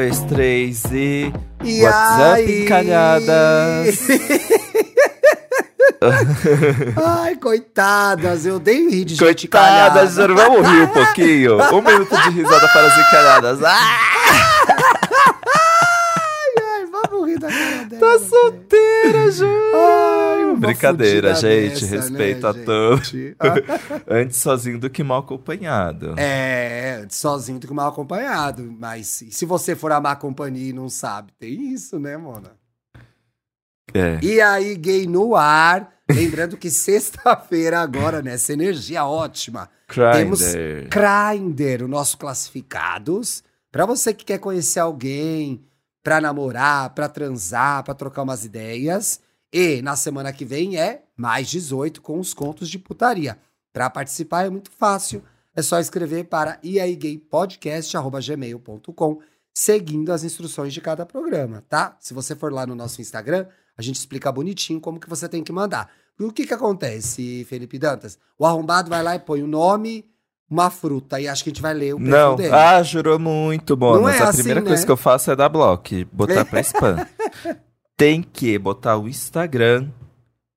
dois, três e. E WhatsApp aí? encalhadas. Ai, coitadas, eu dei rir de gente Coitadas, calhada. vamos rir um pouquinho. Um minuto de risada para as encalhadas. Ah, Ai, vamos rir da cara dela. tá solteira, Ju. Brincadeira, gente. dessa, respeito né, a todos. gente? Antes sozinho do que mal acompanhado. É, sozinho do que mal acompanhado. Mas se você for amar companhia e não sabe? Tem isso, né, Mona? É. E aí, gay no ar. Lembrando que sexta-feira agora, nessa energia ótima, temos Grindr. Grindr, o nosso classificados. Pra você que quer conhecer alguém, pra namorar, pra transar, pra trocar umas ideias. E na semana que vem é mais 18 com os contos de putaria. Pra participar é muito fácil. É só escrever para iaigaypodcast.gmail.com seguindo as instruções de cada programa, tá? Se você for lá no nosso Instagram, a gente explica bonitinho como que você tem que mandar. E o que que acontece, Felipe Dantas? O arrombado vai lá e põe o nome, uma fruta, e acho que a gente vai ler o perfil Não, dele. ah, jurou muito, Monas. Não é a assim, primeira né? coisa que eu faço é dar bloco, botar pra spam. Tem que botar o Instagram,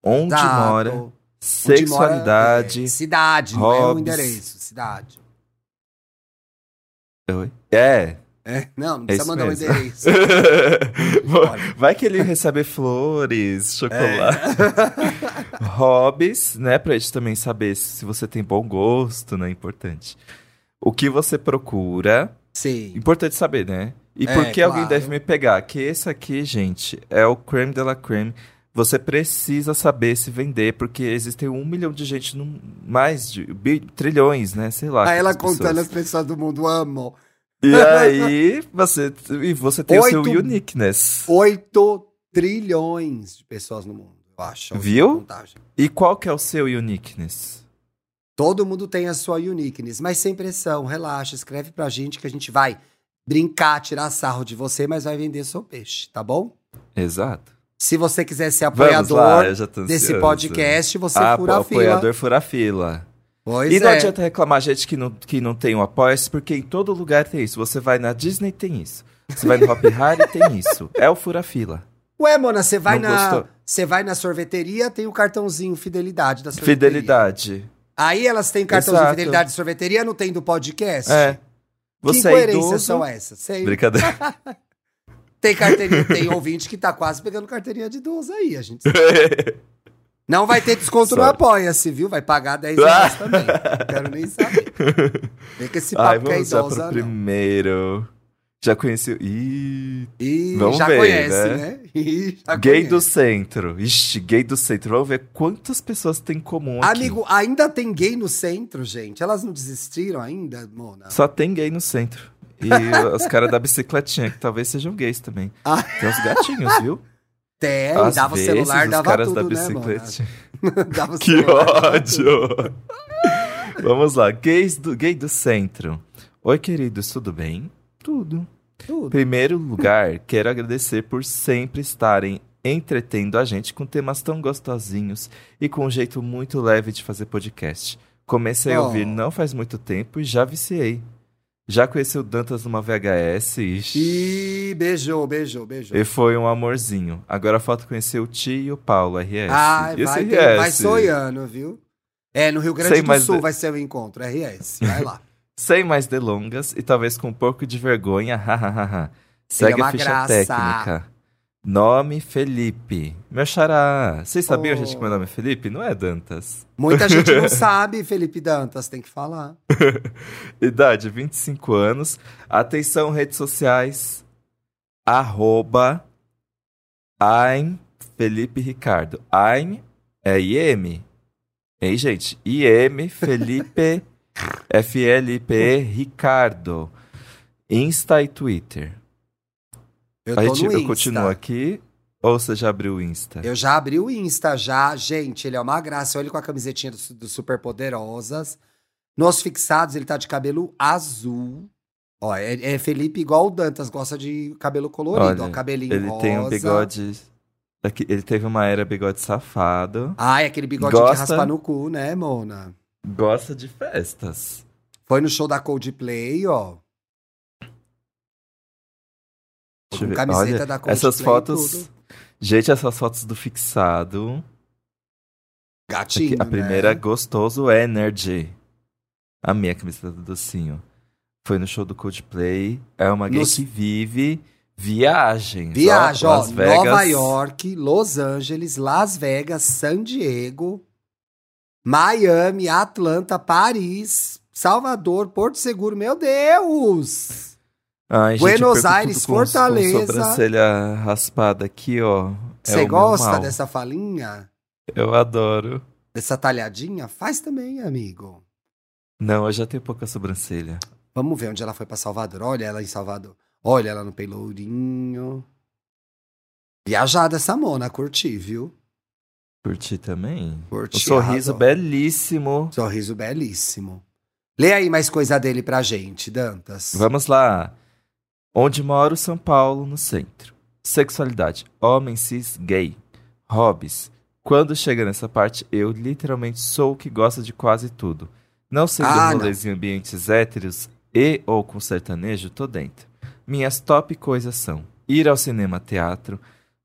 onde mora, Onde mora, sexualidade. é, cidade, não é o hobbies. endereço, cidade. Oi? É. É, não, não É precisa isso mandar o mesmo. endereço. Olha. Vai que ele recebe flores, chocolate. É. Hobbies, né? Pra gente também saber se você tem bom gosto, né? Importante. O que você procura. Sim. Importante saber, né? E É, por que alguém claro. deve me pegar? Que esse aqui, gente, é o creme de la creme. Você precisa saber se vender, porque existem um milhão de gente, no, mais de bi- trilhões, né? Sei lá. Aí ela contando as pessoas do mundo amam. E aí, você, e você tem o seu Oito- uniqueness. 8 trilhões de pessoas no mundo, eu acho. Viu? E qual que é o seu uniqueness? Todo mundo tem a sua uniqueness, mas sem pressão, relaxa, escreve pra gente que a gente vai brincar, tirar sarro de você, mas vai vender seu peixe, tá bom? Exato. Se você quiser ser lá, apoiador tô desse podcast, você Ah, fura a o fila. apoiador fura a fila. Pois e não é. adianta reclamar gente que não, que não tem um apoia porque em todo lugar tem isso. Você vai na Disney, tem isso. Você vai no Hop Harry, tem isso. É o fura-fila. Ué, Mona, você vai Não na você vai na sorveteria, tem o cartãozinho fidelidade da sorveteria. Fidelidade. Aí elas têm cartãozinho Exato. fidelidade de sorveteria, não tem do podcast? É. que Você é incoerências idoso. são essas? Sei. Brincadeira. Tem carteirinha, tem ouvinte que tá quase pegando carteirinha de idoso aí, a gente sabe. Não vai ter desconto no Sorry. Apoia-se, viu? Vai pagar 10 reais também. Não quero nem saber. Vem com esse Ai, papo que é vamos já pro idosa, não. primeiro. Já conheci. Ih, Ih, Vamos já ver, conhece, né? né? Ih, já gay do conhece. centro. Ixi, gay do centro. Vamos ver quantas pessoas tem em comum aqui. Amigo, ainda tem gay no centro, gente? Elas não desistiram ainda, Mona? Só tem gay no centro. E os caras da bicicletinha, que talvez sejam gays também. Ah. Tem uns gatinhos, viu? Tem, Às dava o vezes, celular, os dava caras tudo, da né, dava o Que celular, ódio! Vamos lá, gays do, gay do centro. Oi, queridos, tudo bem? Tudo. Tudo. Primeiro lugar, quero agradecer por sempre estarem entretendo a gente com temas tão gostosinhos e com um jeito muito leve de fazer podcast. Comecei a Oh. ouvir não faz muito tempo e já viciei. Já conheci o Dantas numa VHS ixi, Ih, beijou, beijou, beijou. e foi um amorzinho. Agora falta conhecer o Tio e o Paulo, RS. Ah, E vai, ter- vai RS? sonhando, viu? É, no Rio Grande Sei, do Sul de- vai ser o encontro, RS. Vai lá. Sem mais delongas e talvez com um pouco de vergonha, hahaha. Segue uma a ficha graça. técnica. Nome Felipe. Meu xará. Vocês sabiam, Oh. gente, que meu nome é Felipe? Não é Dantas. Muita gente não sabe, Felipe Dantas, tem que falar. Idade, 25 anos. Atenção, redes sociais. Arroba I'm Felipe Ricardo. I'm é IM. Ei, gente. IM Felipe F-L-I-P Ricardo. Insta e Twitter. Eu tô a gente, eu continuo aqui ou você já abriu o Insta? Eu já abri o Insta, já. Gente, ele é uma graça. Olha ele com a camisetinha do, do Super Poderosas. Nos fixados, ele tá de cabelo azul. Ó, é, é Felipe igual o Dantas, gosta de cabelo colorido. Olha, ó, cabelinho Ele rosa. tem um bigode. Ele teve uma era bigode safado. Ai, aquele bigode de Gosta? raspar no cu, né, Mona? Gosta de festas. Foi no show da Coldplay, ó. Com camiseta Olha, da Coldplay essas fotos. Gente, essas fotos do fixado. Gatinho, a né? primeira é Gostoso Energy. Amei a camiseta do docinho. Foi no show do Coldplay. É uma gay Nos- que vive viagens. Viagem, ó. ó. Nova York, Los Angeles, Las Vegas, San Diego, Miami, Atlanta, Paris, Salvador, Porto Seguro, meu Deus! Ai, gente, Buenos perco Aires, com- Fortaleza. Com sobrancelha raspada aqui, ó. É Você meu gosta dessa falinha? Eu adoro. Dessa talhadinha? Faz também, amigo. Não, eu já tenho pouca sobrancelha. Vamos ver onde ela foi pra Salvador. Olha ela em Salvador. Olha ela no Pelourinho. Viajada essa mona, curti, viu? Curti também. Curti. O sorriso arrasou. belíssimo. Sorriso belíssimo. Lê aí mais coisa dele pra gente, Dantas. Vamos lá. Onde moro, São Paulo, no centro. Sexualidade. Homem cis gay. Hobbies. Quando chega nessa parte, eu literalmente sou o que gosta de quase tudo. Não sendo Ah, rolês em ambientes héteros e ou com sertanejo, tô dentro. Minhas top coisas são ir ao cinema, teatro,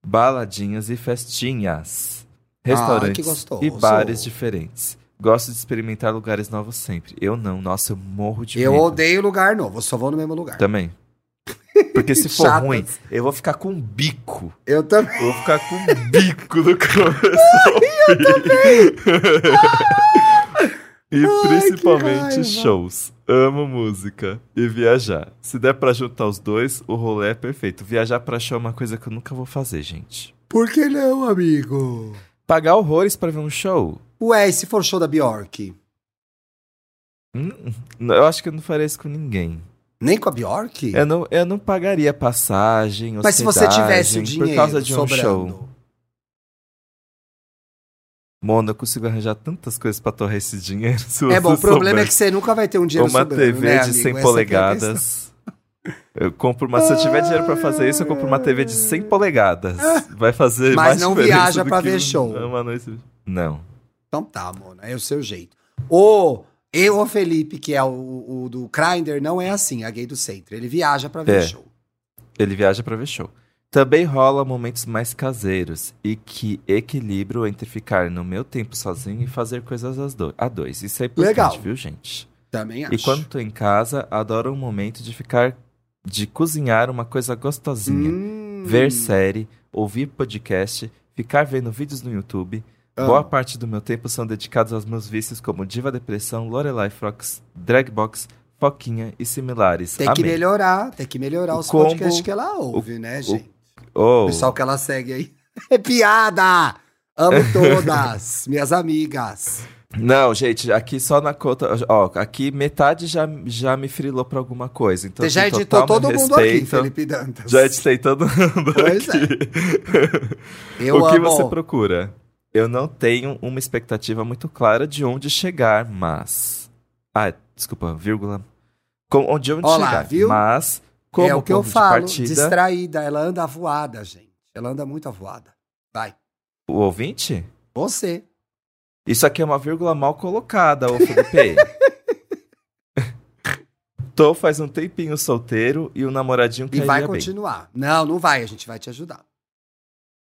baladinhas e festinhas. Que Restaurantes gostoso. e bares diferentes. Gosto de experimentar lugares novos sempre. Eu não, nossa, eu morro de Eu medo. odeio lugar novo, eu só vou no mesmo lugar. Também. Porque se for Chatas. ruim, eu vou ficar com um bico. Eu também. Eu vou ficar com um bico no começo. eu também. e Ai, principalmente shows. Amo música e viajar. Se der pra juntar os dois, o rolê é perfeito. Viajar pra show é uma coisa que eu nunca vou fazer, gente. Por que não, amigo? Pagar horrores pra ver um show? Ué, e se for show da Bjork? Hum, eu acho que eu não faria isso com ninguém. Nem com a Bjork? Eu não, eu não pagaria passagem, Mas se você tivesse o dinheiro por causa de um sobrando. show. Mona, eu consigo arranjar tantas coisas pra torrar esse dinheiro. É bom, o problema é souber. que você nunca vai ter um dinheiro Uma sobrando, TV né, de amigo? 100 Essa que é polegadas. Eu compro uma. Se eu tiver dinheiro pra fazer isso, eu compro uma TV de 100 polegadas. Vai fazer Mas mais não diferença viaja do pra que ver um- show. uma noite- Não. Então tá, Mona, é o seu jeito. O, e o Felipe, que é o, o do Grindr, não é assim, a gay do centro. Ele viaja pra ver É. show. Ele viaja pra ver show. Também rola momentos mais caseiros e que equilibro entre ficar no meu tempo sozinho e fazer coisas às do- a dois. Isso é importante, Legal. viu, gente? Também acho. E quando tô em casa, adoro um momento de ficar. De cozinhar uma coisa gostosinha. Hum. Ver série, ouvir podcast, ficar vendo vídeos no YouTube. Ah. Boa parte do meu tempo são dedicados aos meus vícios como Diva Depressão, Lorelai Fox, Dragbox, Foquinha e similares. Tem que Amém. melhorar, tem que melhorar O os combo- podcasts que ela ouve, né, gente? Oh, O pessoal que ela segue aí. É piada! Amo todas, minhas amigas. Não, gente, aqui só na conta. Ó, aqui metade já, já me frilou pra alguma coisa. Então, Você já tem editou todo meu mundo aqui, respeito. Felipe Dantas. Já editei todo mundo Pois é. aqui. Eu o que amo. você procura? Eu não tenho uma expectativa muito clara de onde chegar, mas. Ah, desculpa, vírgula. Com, de onde Ó lá, chegar. viu? Mas, como é o que eu falo, partida, distraída. Ela anda avoada, gente. Ela anda muito avoada. Vai. o ouvinte? Você. Isso aqui é uma vírgula mal colocada, ô Felipe. Tô faz um tempinho solteiro e o namoradinho E cairia vai bem. continuar. Não, não vai. A gente vai te ajudar.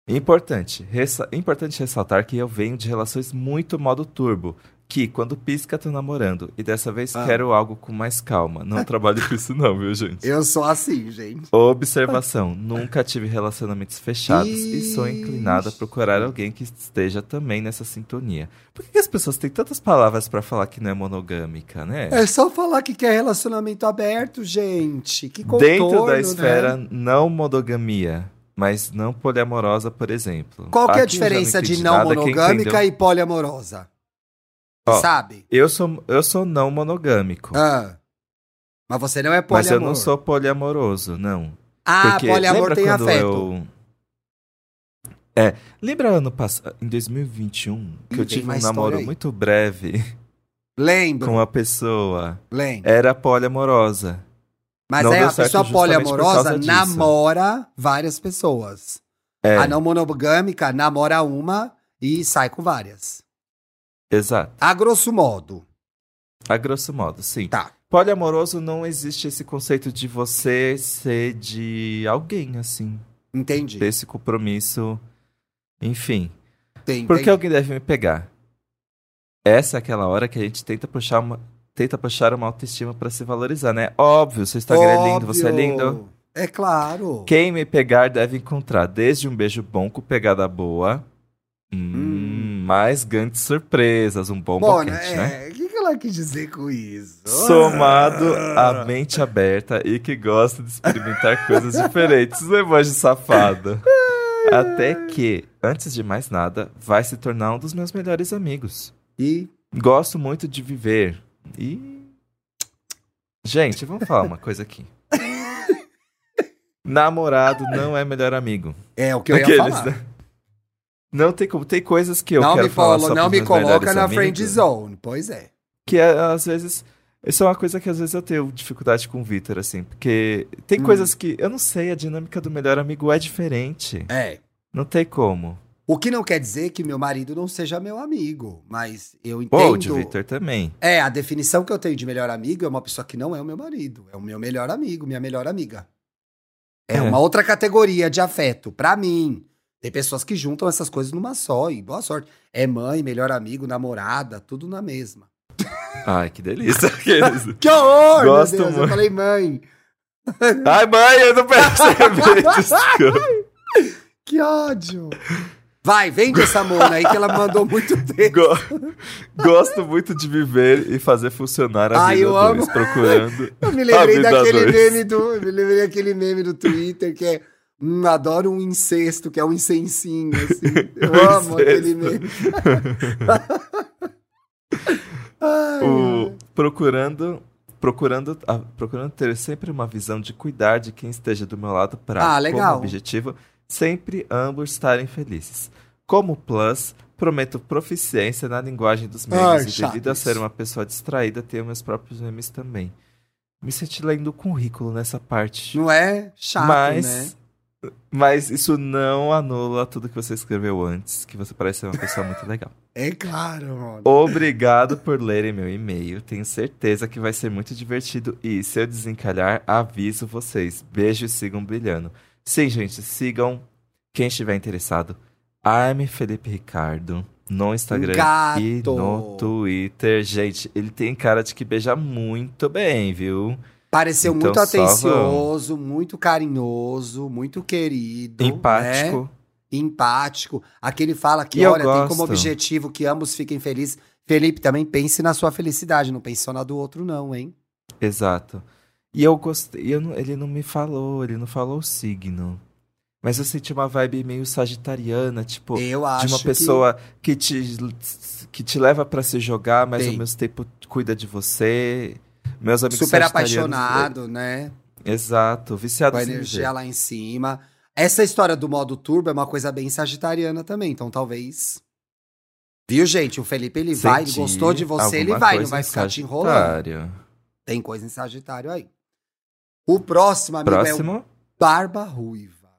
Importante, ressa- importante ressaltar que eu venho de relações muito modo turbo, que quando pisca tô namorando, e dessa vez Ah. quero algo com mais calma. Não trabalho com isso não, viu, gente? Eu sou assim, gente. Observação, nunca tive relacionamentos fechados e sou Ixi. inclinada a procurar alguém que esteja também nessa sintonia. Por que que as pessoas têm tantas palavras pra falar que não é monogâmica, né? É só falar que quer relacionamento aberto, gente. Que Dentro contorno, da né? esfera não monogamia, mas não poliamorosa, por exemplo. Qual que é a diferença de não monogâmica entendeu- e poliamorosa? Ó, Sabe? Eu sou, eu sou não monogâmico. Ah. Mas você não é mas poliamor. eu não sou poliamoroso, não. Ah, Porque poliamor tem afeto. eu. É, lembra ano passado, em 2021, que Ih, eu tive um namoro muito breve Lembro, com uma pessoa. lembro. Era poliamorosa. Mas não é a pessoa poliamorosa namora várias pessoas. É, A não monogâmica namora uma e sai com várias. Exato. A grosso modo. A grosso modo, sim. Tá. poliamoroso não existe esse conceito de você ser de alguém, assim. Entendi. Ter esse compromisso. Enfim. Tem, Por que alguém deve me pegar? Essa é aquela hora que a gente tenta puxar uma, tenta puxar uma autoestima pra se valorizar, né? Óbvio, seu Instagram é lindo, você é Óbvio. lindo. É claro. Quem me pegar deve encontrar desde um beijo bom com pegada boa, hum, mais grandes surpresas, um bom Mona, boquete, né? é, o que, que ela quis dizer com isso? Somado Ah. à mente aberta e que gosta de experimentar coisas diferentes. Emoji safado. Até que, antes de mais nada, vai se tornar um dos meus melhores amigos. E Gosto muito de viver. E. Gente, vamos falar uma coisa aqui. Namorado não é melhor amigo. é o que eu ia Aqueles, falar. né? Não tem como. Tem coisas que eu não quero me, falar colo- não me coloca na amigos, friend zone. Pois é. Que é, às vezes. Isso é uma coisa que às vezes eu tenho dificuldade com o Vitor, assim. Porque tem Hum. coisas que. Eu não sei, a dinâmica do melhor amigo é diferente. É. Não tem como. O que não quer dizer que meu marido não seja meu amigo, mas eu entendo. Ou de Vitor também. É, a definição que eu tenho de melhor amigo é uma pessoa que não é o meu marido, é o meu melhor amigo, minha melhor amiga. É, É. uma outra categoria de afeto, pra mim. Tem pessoas que juntam essas coisas numa só e boa sorte. É mãe, melhor amigo, namorada, tudo na mesma. Ai, que delícia. Que horror, Gosto meu Deus, eu muito. falei mãe. Ai, mãe, eu não percebi. Desculpa. Que ódio. Vai, vende essa mona aí que ela mandou muito tempo. Go- Gosto muito de viver e fazer funcionar a Ai, vida eu dois, amo. procurando. Eu me lembrei daquele dois. meme do. Eu me lembrei daquele meme do Twitter que é. Hum, adoro um incesto, que é um incensinho, assim. Eu Um amo aquele meme. O, procurando, procurando, ah, procurando ter sempre uma visão de cuidar de quem esteja do meu lado para, Ah, como objetivo, sempre ambos estarem felizes. Como plus, prometo proficiência na linguagem dos memes Ai, e devido a ser uma pessoa distraída, tenho meus próprios memes também. Me senti lendo o currículo nessa parte. Não é chato, mas, né? Mas isso não anula tudo que você escreveu antes, que você parece ser uma pessoa muito legal. É claro, mano. Obrigado por lerem meu e-mail. Tenho certeza que vai ser muito divertido. E se eu desencalhar, aviso vocês. Beijo e sigam brilhando. Sim, gente, sigam quem estiver interessado. Arme Felipe Ricardo no Instagram Gato. e no Twitter. Gente, ele tem cara de que beija muito bem, viu? Pareceu Então, muito atencioso, muito carinhoso, muito querido. Empático. né? Empático. Aqui ele fala que, E olha, tem como objetivo que ambos fiquem felizes. Felipe, também pense na sua felicidade, não pense só na do outro, não, hein? Exato. E eu gostei. eu não- ele não me falou, ele não falou o signo. Mas eu senti uma vibe meio sagitariana, tipo. De uma que- pessoa que, te, que te leva pra se jogar, mas Tem. ao mesmo tempo cuida de você. Meus amigos super apaixonado, né? Exato, Com viciados a em energia lá em cima. Essa história do modo turbo é uma coisa bem sagitariana também, então talvez. Viu, gente? O Felipe, ele vai, ele Senti gostou de você, ele vai, não vai ficar te enrolando. Sagitário. Tem coisa em Sagitário aí. O próximo, amigo, é o Próximo. Barba Ruiva.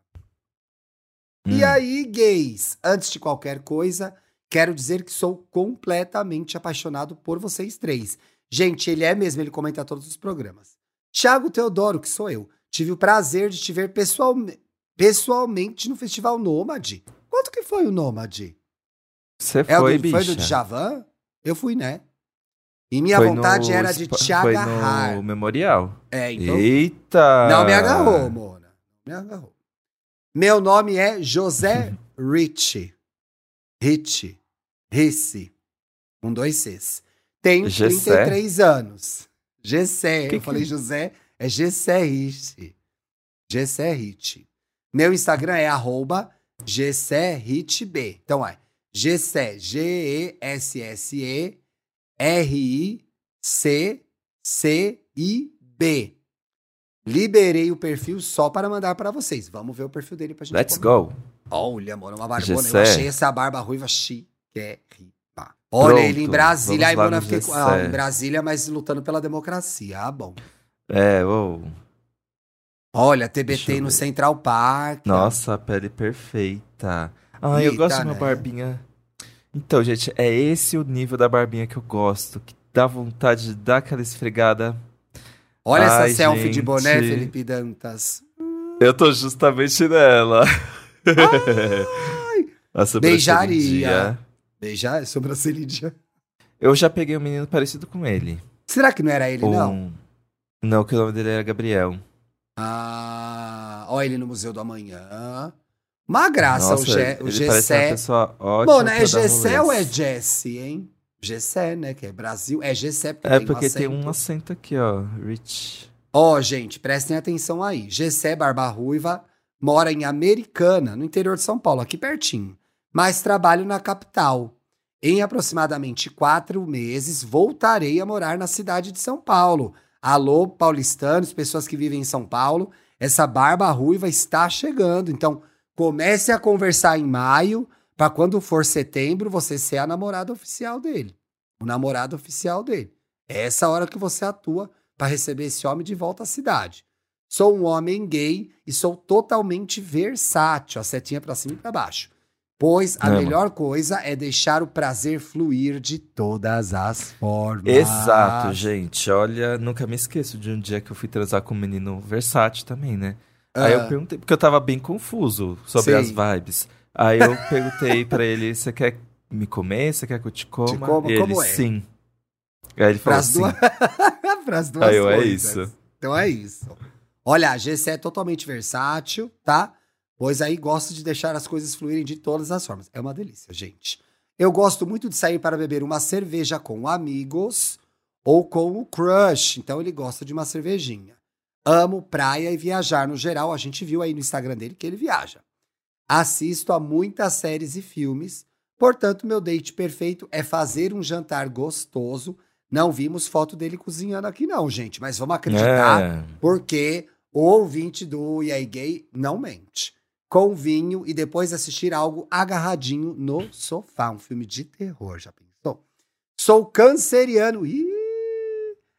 E Hum. aí, gays, antes de qualquer coisa, quero dizer que sou completamente apaixonado por vocês três. Gente, ele é mesmo, ele comenta todos os programas. Tiago Teodoro, que sou eu, tive o prazer de te ver pessoalme- pessoalmente no Festival Nômade. Quanto que foi o Nômade? Você É foi, do, bicha. foi do Djavan? Eu fui, né? E minha Foi vontade no era de te Foi agarrar. no Memorial. É, então Eita! Não me agarrou, Mona. Não me agarrou. Meu nome é José Rich. Rich. Risse. Com dois Cs. Tenho Gessé? 33 anos. Gessé. Que Eu que- falei José. É Gessé Rich. Gessé Rich. Meu Instagram é arroba Gessé Rich B. Então é Gessé. G-E-S-S-E R-I-C-C-I-B. Liberei o perfil só para mandar para vocês. Vamos ver o perfil dele pra gente. Let's comentar. go. Olha, mano, uma barbona. Gessé. Eu achei essa barba ruiva chiquérrima. Olha, Pronto, ele em Brasília. Aí, com... Gessé. ah, em Brasília, mas lutando pela democracia. Ah, bom. É, ô. Olha, TBT no. Central Park. Nossa, a pele perfeita. Ah, eu gosto de uma né? barbinha. Então, gente, é esse o nível da barbinha que eu gosto. Que dá vontade de dar aquela esfregada. Olha Ai, essa selfie de boné, Felipe Dantas. Eu tô justamente nela. A sobrancelha Beijaria. Beijar, sobrancelha. Eu já peguei um menino parecido com ele. Será que não era ele, não? Um- Não, que o nome dele era Gabriel. Ah, olha ele no Museu do Amanhã. Uma graça, Nossa, o, Gé, o Gessé. Bom, né? É Gessé ou é. Jesse, hein? Gessé, né? Que é Brasil. É Gessé porque É tem porque um tem um acento aqui, ó. Rich. Ó, gente, prestem atenção aí. Gessé Barba Ruiva mora em Americana, no interior de São Paulo, aqui pertinho. Mas trabalho na capital. Em aproximadamente quatro meses, voltarei a morar na cidade de São Paulo. Alô, paulistanos, pessoas que vivem em São Paulo. Essa barba ruiva está chegando. Então, comece a conversar em maio, para quando for setembro, você ser a namorada oficial dele. O namorado oficial dele. É essa hora que você atua para receber esse homem de volta à cidade. Sou um homem gay e sou totalmente versátil, a setinha para cima e para baixo. Pois a É, mano. melhor coisa é deixar o prazer fluir de todas as formas. Exato, gente. Olha, nunca me esqueço de um dia que eu fui transar com um menino versátil também, né? Aí eu Ah. perguntei, porque eu tava bem confuso sobre Sei. as vibes. Aí eu perguntei pra ele, você quer me comer? Você quer que eu te coma? coma? E ele, Como é? sim. Aí ele falou assim, duas, pras duas aí eu, é coisas. isso. Então é isso. Olha, a GC é totalmente versátil, tá? Pois aí gosto de deixar as coisas fluírem de todas as formas. É uma delícia, gente. Eu gosto muito de sair para beber uma cerveja com amigos ou com o crush. Então ele gosta de uma cervejinha. Amo praia e viajar no geral. A gente viu aí no Instagram dele que ele viaja. Assisto a muitas séries e filmes. Portanto, meu date perfeito é fazer um jantar gostoso. Não vimos foto dele cozinhando aqui, não, gente. Mas vamos acreditar É. porque o ouvinte do E aí Gay não mente. Com vinho e depois assistir algo agarradinho no sofá. Um filme de terror, já pensou? Sou canceriano. Ih,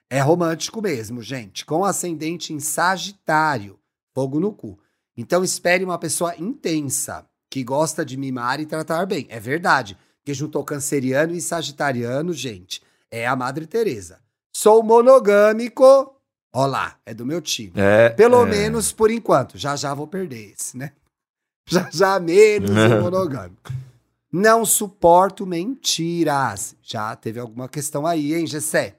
é romântico mesmo, gente. Com ascendente em Sagitário. Fogo no cu. Então espere uma pessoa intensa, que gosta de mimar e tratar bem. É verdade. Que juntou canceriano e sagitariano, gente. É a Madre Teresa. Sou monogâmico. Ó lá, é do meu time. É, Pelo é. menos por enquanto. Já já vou perder esse, né? Já já menos o monogâmico. Não suporto mentiras. Já teve alguma questão aí, hein, Gessé?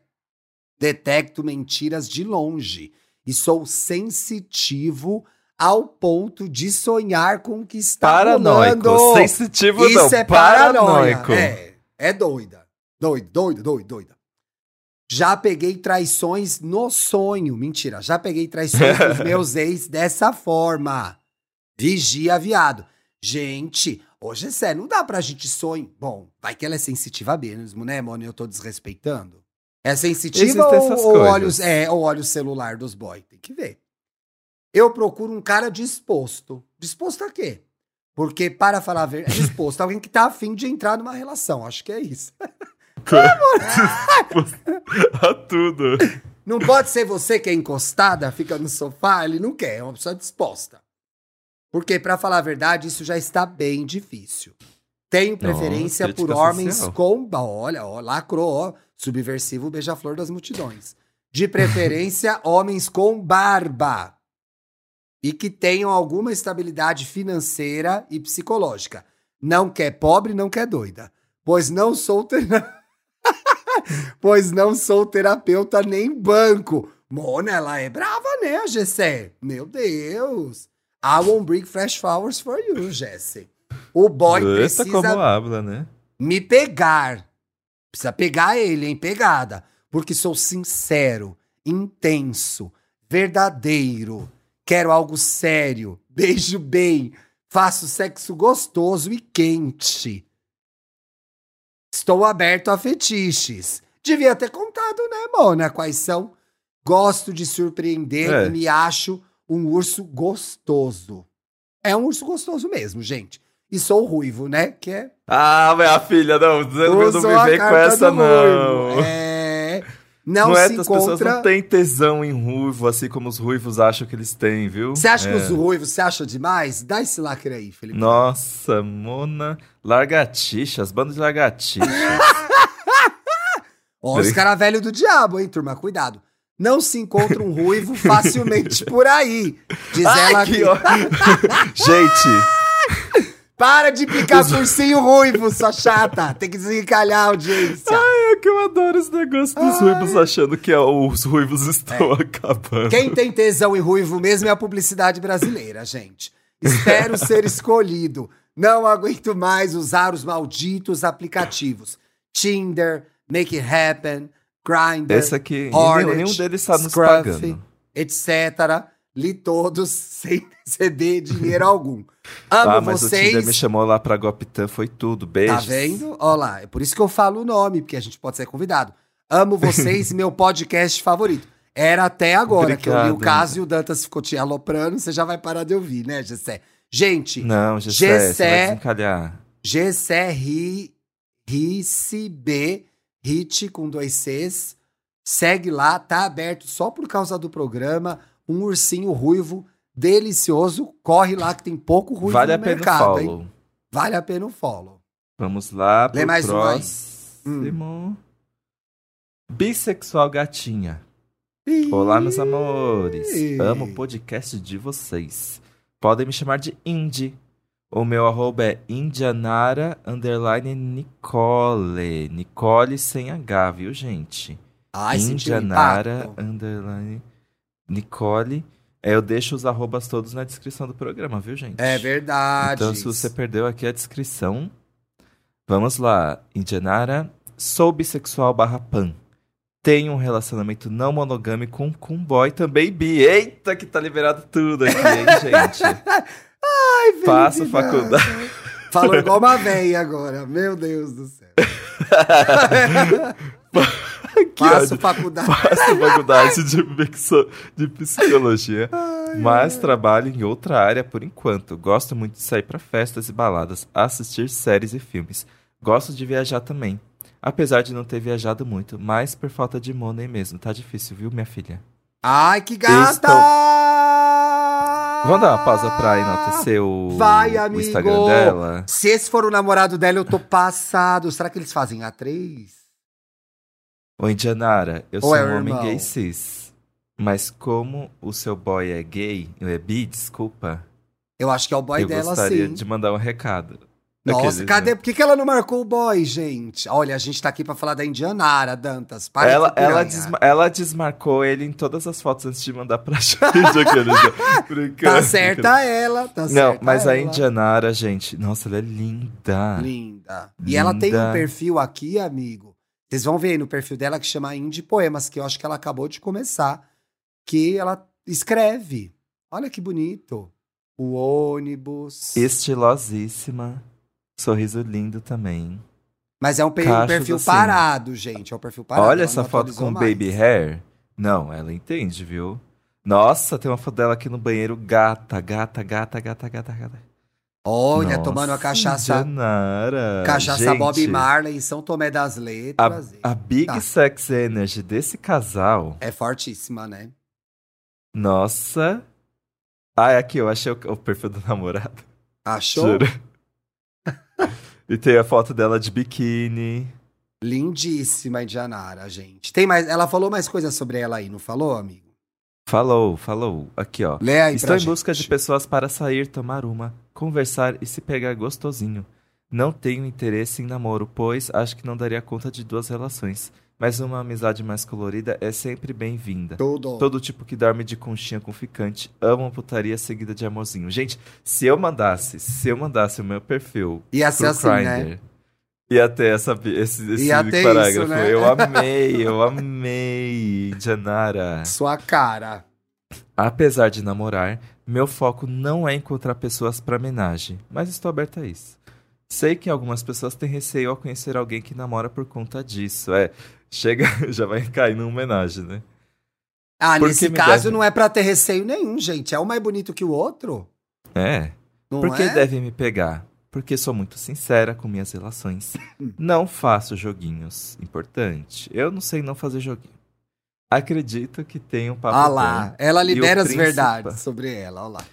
Detecto mentiras de longe e sou sensitivo ao ponto de sonhar com o que está Paranoico. rolando. Sensitivo Isso não, é paranoia. paranoico. É, é doida. Doido, doido, doido, doida. Já peguei traições no sonho. Mentira, já peguei traições dos meus ex dessa forma. Vigia, viado. Gente, hoje é sério, não dá pra gente sonhar. Bom, vai que ela é sensitiva mesmo, né, mano? Eu tô desrespeitando. É sensitiva Existem ou, ou coisas. olha, os- é, ou olha o celular dos boys? Tem que ver. Eu procuro um cara disposto. Disposto a quê? Porque, para falar a verdade, é disposto. Alguém que tá afim de entrar numa relação. Acho que é isso. A tudo. Não pode ser você que é encostada, fica no sofá, ele não quer, é uma pessoa disposta. Porque, pra falar a verdade, isso já está bem difícil. Tenho preferência crítica por homens social. com. Olha, ó, lacrou, ó, subversivo beija-flor das multidões. De preferência, homens com barba. E que tenham alguma estabilidade financeira e psicológica. Não quer pobre, não quer doida. Pois não sou. ter- pois não sou terapeuta nem banco. Mona, ela é brava, né, Gessé? Meu Deus. I won't bring fresh flowers for you, Jesse. O boy Eita, precisa como habla, né? me pegar. Precisa pegar ele, hein? Pegada. Porque sou sincero, intenso, verdadeiro. Quero algo sério. Beijo bem. Faço sexo gostoso e quente. Estou aberto a fetiches. Devia ter contado, né, Mona? Quais são? Gosto de surpreender É. e me acho um urso gostoso. É um urso gostoso mesmo, gente. E sou ruivo, né? Que é Ah, minha filha, não, não Usou me vem com essa, não. É. Não, Não, é, se as pessoas encontra. não têm tesão em ruivo, assim como os ruivos acham que eles têm, viu? Você acha É. que os ruivos você acha demais? Dá esse lacre aí, Felipe. Nossa, Mona. Largatixas, bando de lagartixas. Ó, os caras velhos do diabo, hein, turma? Cuidado. Não se encontra um ruivo facilmente por aí. Diz Ai, ela aqui. Gente, Para de picar cursinho ruivo, sua chata. Tem que desencalhar a audiência. é que eu adoro esse negócio dos ruivos achando que é- os ruivos estão acabando. Quem tem tesão em ruivo mesmo é a publicidade brasileira, gente. Espero ser escolhido. Não aguento mais usar os malditos aplicativos. Tinder, Make It Happen, Grindr, Esse aqui, Hornet, nenhum deles está nos pagando. etc. Li todos sem receber dinheiro algum. Amo Ah, mas o Tinder vocês. me chamou lá pra Gopitã, foi tudo. Beijos. Tá vendo? Olha lá, é por isso que eu falo o nome, porque a gente pode ser convidado. Amo vocês, meu podcast favorito. Era até agora que eu li o Obrigado, caso e o Dantas ficou te aloprando, você já vai parar de ouvir, né, Gessé? Gente, Não, Gessé, você vai Gessé. desencalhar. Gessé Ri, B, Hit com dois Cs. Segue lá, tá aberto só por causa do programa. Um ursinho ruivo delicioso. Corre lá que tem pouco ruivo Vale no a pena o mercado, hein? follow. Vale a pena o follow. Vamos lá Lê mais um próximo. Bissexual gatinha. Olá, meus amores. Amo o podcast de vocês. Podem me chamar de Indy. O meu arroba é indianara underline Nicole. Nicole sem H, viu, gente? Ai, Indianara underline Nicole. É, eu deixo os arrobas todos na descrição do programa, viu, gente? É verdade. Então, se você perdeu aqui a descrição, vamos lá. Indianara, sou bissexual barra pan. Tenho um relacionamento não monogâmico com um boy também bi. Eita, que tá liberado tudo aqui, hein, gente? Ai, Faço felicidade. faculdade. Falou igual uma véia agora. Meu Deus do céu. Que Faço faculdade. Faço faculdade de, psicologia, mas trabalho em outra área por enquanto. Gosto muito de sair pra festas e baladas, assistir séries e filmes. Gosto de viajar também. Apesar de não ter viajado muito, mas por falta de money mesmo. Tá difícil, viu, minha filha? Ai, que gata! Estou- Vamos dar uma pausa pra enaltecer o, Vai, o amigo! Instagram dela? Se esse for o namorado dela, eu tô passado. Será que eles fazem A3? Ô, Indianara, eu Ou sou é um o homem irmão? gay cis. Mas como o seu boy é gay, é bi, desculpa, Eu acho que é o boy eu dela, gostaria sim. de mandar um recado. Nossa, cadê? né? Por que, que ela não marcou o boy, gente? Olha, a gente tá aqui pra falar da Indianara, Dantas. Para Ela, ela, desma- ela desmarcou ele em todas as fotos antes de mandar pra gente. Tá certa ela, tá Não, certa mas a. Indianara, gente, nossa, ela é linda. Linda. E ela tem um perfil aqui, amigo. Vocês vão ver aí no perfil dela que chama Indie Poemas, que eu acho que ela acabou de começar. Que ela escreve. Olha que bonito. O ônibus. Estilosíssima. Sorriso lindo também. Mas é um, pe- um perfil assim. parado, gente. É um perfil parado. Olha ela essa foto com mais. baby hair. Não, ela entende, viu? Nossa, tem uma foto dela aqui no banheiro. Gata, gata, gata, gata, gata, gata. Olha, Nossa, tomando a cachaça. Indianara. Cachaça Gente, Bob Marley em São Tomé das Letras. A, a Big Tá. Sex Energy desse casal. É fortíssima, né? Nossa. Ah, é aqui, eu achei o, o perfil do namorado. Achou? Juro. E tem a foto dela de biquíni. Lindíssima Indianara, gente. Tem mais, ela falou mais coisas sobre ela aí, não falou, amigo? Falou, falou. Aqui, ó. Lê aí Estou em gente. busca de pessoas para sair, tomar uma, conversar e se pegar gostosinho. Não tenho interesse em namoro, pois acho que não daria conta de duas relações. Mas uma amizade mais colorida é sempre bem-vinda. Tudo. Todo tipo que dorme de conchinha com ficante ama uma putaria seguida de amorzinho. Gente, se eu mandasse, se eu mandasse o meu perfil Ia ser pro assim, né? Grindr, ia ter essa, esse, esse parágrafo. isso, né? Eu amei, eu amei, Janara. Sua cara. Apesar de namorar, meu foco não é encontrar pessoas para homenagem, mas estou aberto a isso. Sei que algumas pessoas têm receio ao conhecer alguém que namora por conta disso. É, chega, já vai cair numa homenagem, né? Ah, Por nesse caso deve- não é pra ter receio nenhum, gente. É um mais bonito que o outro. É. Não Por que é? devem me pegar? Porque sou muito sincera com minhas relações. não faço joguinhos. Importante. Eu não sei não fazer joguinho. Acredito que tenho um papo Ah bom. lá, ela E o libera as principal- verdades sobre ela, olha lá.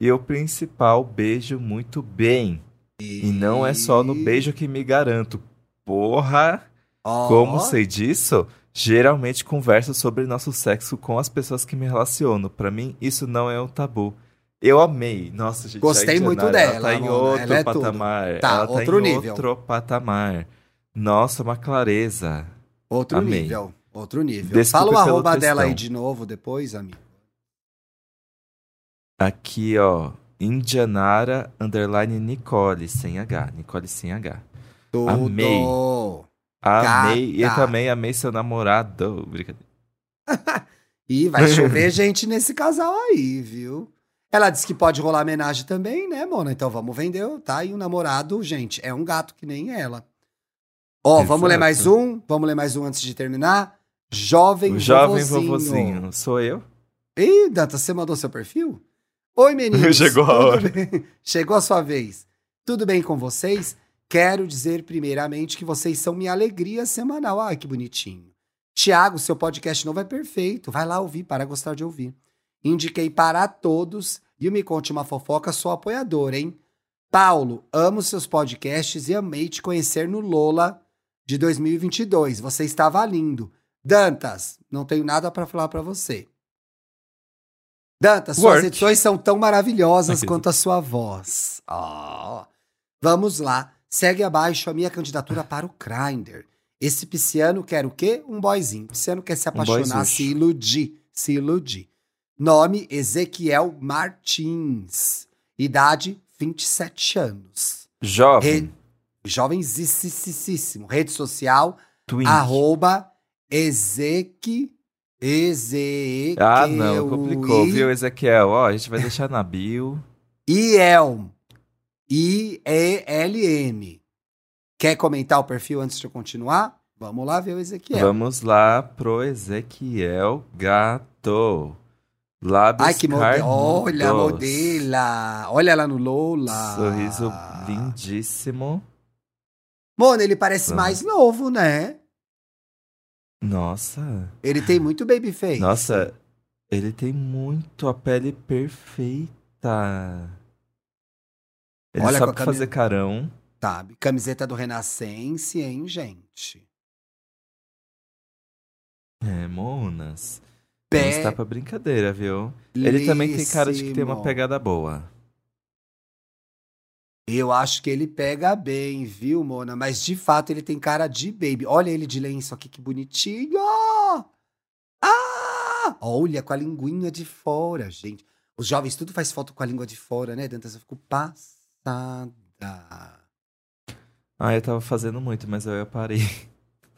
E o principal, beijo muito bem. E não é só no beijo que me garanto. Porra! Ó, Como sei disso? Geralmente converso sobre nosso sexo com as pessoas que me relaciono. Pra mim, isso não é um tabu. Eu amei. Nossa, gente. Gostei muito Indianara, dela, Ela tá em outro ela é tudo. patamar. Tá, ela tá outro nível. outro patamar. Nossa, uma clareza. Outro Amei. nível. Outro nível. Desculpe Fala o arroba dela aí de novo depois, amigo. Aqui, ó. Indianara underline Nicole, sem H. Nicole sem H. Tudo. Amei. Amei. E Gata. também amei seu namorado. Brincadeira. E vai chover gente nesse casal aí, viu? Ela disse que pode rolar homenagem também, né, Mona? Então vamos vender, tá? E o namorado, gente, é um gato que nem ela. Ó, vamos Exato. ler mais um? Vamos ler mais um antes de terminar? Jovem O jovem vovozinho. vovozinho. Sou eu? Ih, Danta, você mandou seu perfil? Oi, meninos. Chegou a hora. bem? Chegou a sua vez. Tudo bem com vocês? Quero dizer primeiramente que vocês são minha alegria semanal. Ai, que bonitinho. Tiago, seu podcast novo é perfeito. Vai lá ouvir para gostar de ouvir. Indiquei para todos e o Me Conte Uma Fofoca, sou apoiador, hein? Paulo, amo seus podcasts e amei te conhecer no Lola de 2022. Você estava lindo. Dantas, não tenho nada para falar para você. Dantas, suas Work. edições são tão maravilhosas Aqui. quanto a sua voz. Ó. Vamos lá. Segue abaixo a minha candidatura para o Grindr. Esse pisciano quer o quê? Um boyzinho. Pisciano quer se apaixonar, boyzucho. se iludir. Se iludir. Nome Ezequiel Martins. Idade 27 anos. Jovem. Re... Jovenzissíssimo. Rede social, Twink. arroba Ezequi... Ezequiel. Ah, não, complicou, viu, Ezequiel? Ó, a gente vai deixar na bio. IELM. I-E-L-M. Quer comentar o perfil antes de eu continuar? Vamos lá ver o Ezequiel. Vamos lá pro Ezequiel Gato. Lábios Ai, que modelo. Olha modela. Olha lá no Lola. Sorriso lindíssimo. Mano, ele parece Vamos. mais novo, né? Nossa. Ele tem muito babyface. Nossa, ele tem muito a pele perfeita. Ele Olha sabe a camisa- fazer carão. Sabe? Camiseta do Renascense, hein, gente? É, monas. Pé Não está pra brincadeira, viu? Ele também tem cara de que tem uma pegada boa. Eu acho que ele pega bem, viu, Mona? Mas de fato ele tem cara de baby. Olha ele de lenço aqui, que bonitinho! Ah! Olha, com a linguinha de fora, gente. Os jovens tudo faz foto com a língua de fora, né, Dantas? Eu fico passada. Ah, eu tava fazendo muito, mas eu parei.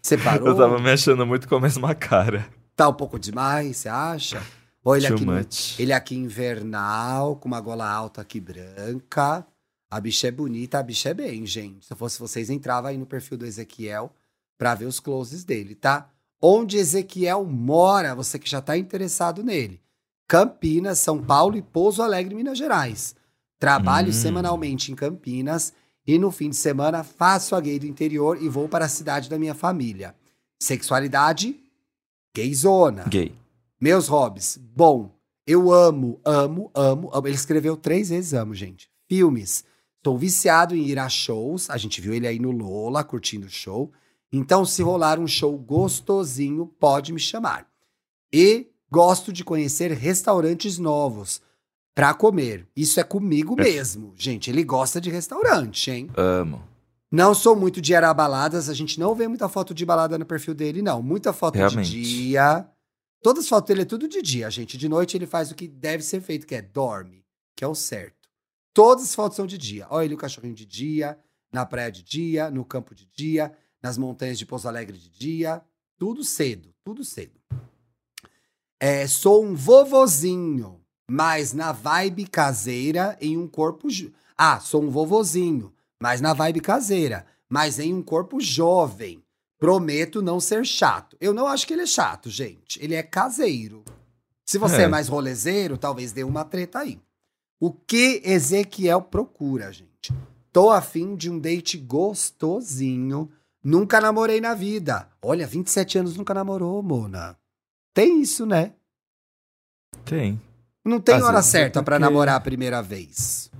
Você parou? Eu tava me achando muito com a mesma cara. Tá um pouco demais, você acha? Olha ele Too aqui, much. ele aqui invernal, com uma gola alta aqui branca. A bicha é bonita, a bicha é bem, gente. Se eu fosse vocês, entrava aí no perfil do Ezequiel pra ver os closes dele, tá? Onde Ezequiel mora, você que já tá interessado nele. Campinas, São Paulo e Pouso Alegre, Minas Gerais. Trabalho Hum. semanalmente em Campinas e no fim de semana faço a gay do interior e vou para a cidade da minha família. Sexualidade, gayzona. Gay. Meus hobbies. Bom, eu amo, amo, amo, amo. Ele escreveu três vezes amo, gente. Filmes. Estou viciado em ir a shows. A gente viu ele aí no Lola, curtindo o show. Então, se rolar um show gostosinho, pode me chamar. E gosto de conhecer restaurantes novos para comer. Isso é comigo mesmo. Gente, ele gosta de restaurante, hein? Amo. Não sou muito de ir a baladas, a gente não vê muita foto de balada no perfil dele, não. Muita foto Realmente. de dia. Todas as fotos dele é tudo de dia, gente. De noite ele faz o que deve ser feito, que é dorme, que é o certo. Todas as fotos são de dia. Olha ele o cachorrinho de dia, na praia de dia, no campo de dia, nas montanhas de Pouso Alegre de dia. Tudo cedo, tudo cedo. É, sou um vovozinho, mas na vibe caseira em um corpo. jo- Ah, sou um vovozinho, mas na vibe caseira, mas em um corpo jovem. Prometo não ser chato. Eu não acho que ele é chato, gente. Ele é caseiro. Se você é, É. mais rolezeiro, talvez dê uma treta aí. O que Ezequiel procura, gente? Tô afim de um date gostosinho. Nunca namorei na vida. Olha, 27 anos nunca namorou, Mona. Tem isso, né? Tem. Não tem Às hora é certa pra porque- namorar a primeira vez.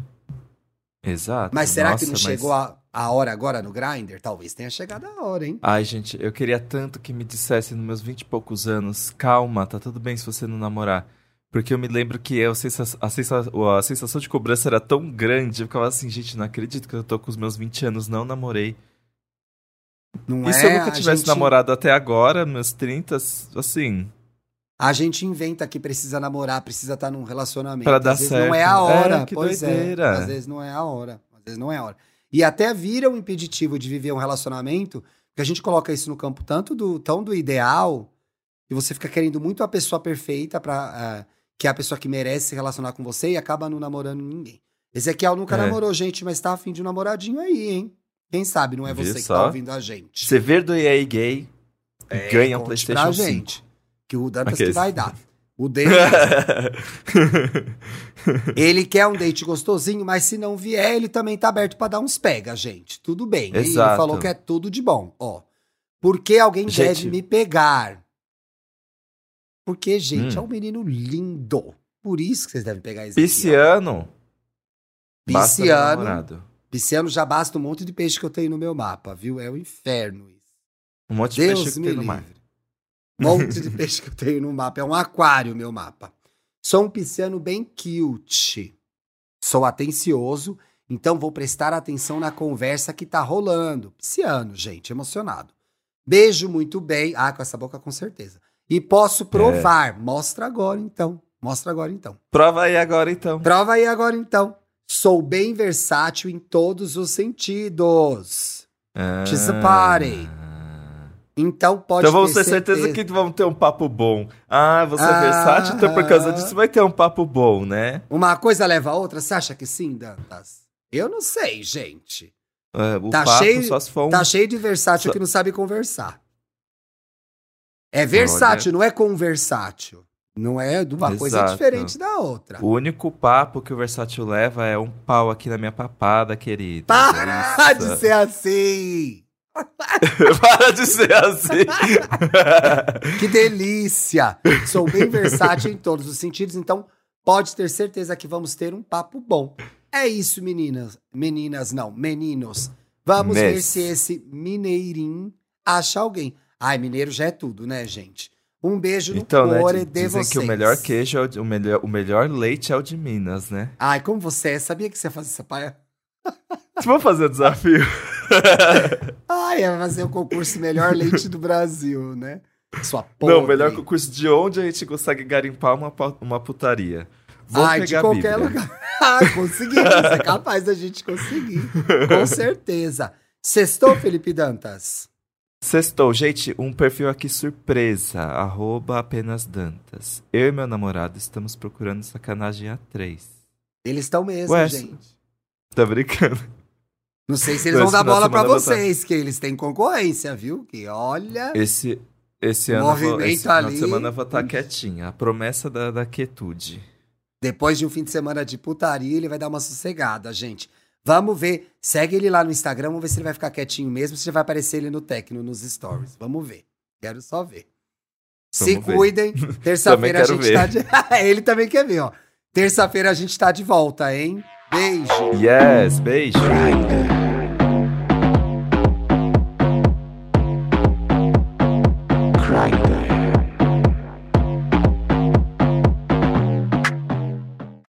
Exato. Mas será Nossa, que não mas chegou a. a hora agora no Grindr? Talvez tenha chegado a hora, hein? Ai, gente, eu queria tanto que me dissesse nos meus vinte e poucos anos, calma, tá tudo bem se você não namorar. Porque eu me lembro que eu, a, sensação, a, sensação, de cobrança era tão grande, eu ficava assim, gente, não acredito que eu tô com os meus 20 anos, não namorei. Não e é? se eu nunca A tivesse gente- namorado até agora, meus 30, assim, A gente inventa que precisa namorar, precisa estar num relacionamento. Pra dar às vezes não é certo. a hora. É, que pois doideira. é. Às vezes não é a hora. Às vezes não é a hora. E até vira um impeditivo de viver um relacionamento, porque a gente coloca isso no campo tanto do tão do ideal, e você fica querendo muito a pessoa perfeita para que é a pessoa que merece se relacionar com você e acaba não namorando ninguém. Ezequiel nunca É. namorou gente, mas tá afim de um namoradinho aí, hein? Quem sabe não é você que tá ouvindo a gente. você ver do EA gay, ganha um Playstation pra 5. gente. Que o Dantas que Aqueles. vai dar. O dele Ele quer um date gostosinho, mas se não vier, ele também tá aberto pra dar uns pega, gente. Tudo bem. E Ele Exato. falou que é tudo de bom. Ó, por que alguém Gente. deve me pegar? Porque, gente, Hum. é um menino lindo. Por isso que vocês devem pegar esse Pisciano. Pisciano. Pisciano já basta um monte de peixe que eu tenho no meu mapa, viu? É o inferno isso. Um monte de Deus peixe que tem no mar. livre. Monte de peixe que eu tenho no mapa. É um aquário, meu mapa. Sou um pisciano bem cute. Sou atencioso, então vou prestar atenção na conversa que tá rolando. Pisciano, gente, emocionado. Beijo muito bem. Ah, com essa boca com certeza. E posso provar. Mostra agora então. Mostra agora então. Prova aí agora, então. Prova aí agora então. Sou bem versátil em todos os sentidos. She's a party. Então pode Então vamos ter ter certeza que vamos ter um papo bom. Ah, você é Ah. versátil, então por causa disso vai ter um papo bom, né? Uma coisa leva a outra, você acha que sim, Dantas? Eu não sei, gente. É, o Tá papo cheio- for um... Tá cheio de versátil Só- que não sabe conversar. É versátil, não é conversátil. Não é de uma coisa Exato. diferente da outra. O único papo que o versátil leva é um pau aqui na minha papada, querida. Para de ser assim! Para de ser assim. Que delícia! Sou bem versátil em todos os sentidos, então pode ter certeza que vamos ter um papo bom. É isso, meninas. Meninas, não, meninos. Vamos ver se esse mineirinho acha alguém. Ai, mineiro já é tudo, né, gente? Um beijo no então, né, core di- de dizem vocês. que o melhor queijo, é o, o melhor, o melhor leite é o de Minas, né? Ai, como você é? Sabia que você ia fazer essa paia? Vamos fazer o desafio? Ai, ia fazer o concurso Melhor Leite do Brasil, né? Sua porra. Não, o melhor concurso de onde a gente consegue garimpar uma, uma putaria. Vou Ai, de qualquer lugar. Ah, conseguimos. é capaz da gente conseguir. Com certeza. Sextou, Felipe Dantas? Sextou, gente, um perfil aqui surpresa, arroba apenas Dantas. Eu e meu namorado estamos procurando sacanagem a três. Eles estão mesmo, Ué, gente. Tá brincando? Não sei se eles vão dar final bola vou vocês, que eles têm concorrência, viu? Que olha. Esse, esse ano, vou, esse final ali. de semana eu vou estar quietinha. A promessa da, da quietude. Depois de um fim de semana de putaria, ele vai dar uma sossegada, gente. Vamos ver. Segue ele lá no Instagram, vamos ver se ele vai ficar quietinho mesmo, se vai aparecer ele no Tecno, nos stories. Vamos ver. Quero só ver. Se Vamos ver. cuidem. Terça-feira a gente quero tá de. ele também quer ver, ó. Terça-feira a gente tá de volta, hein? Beijo. Yes, beijo.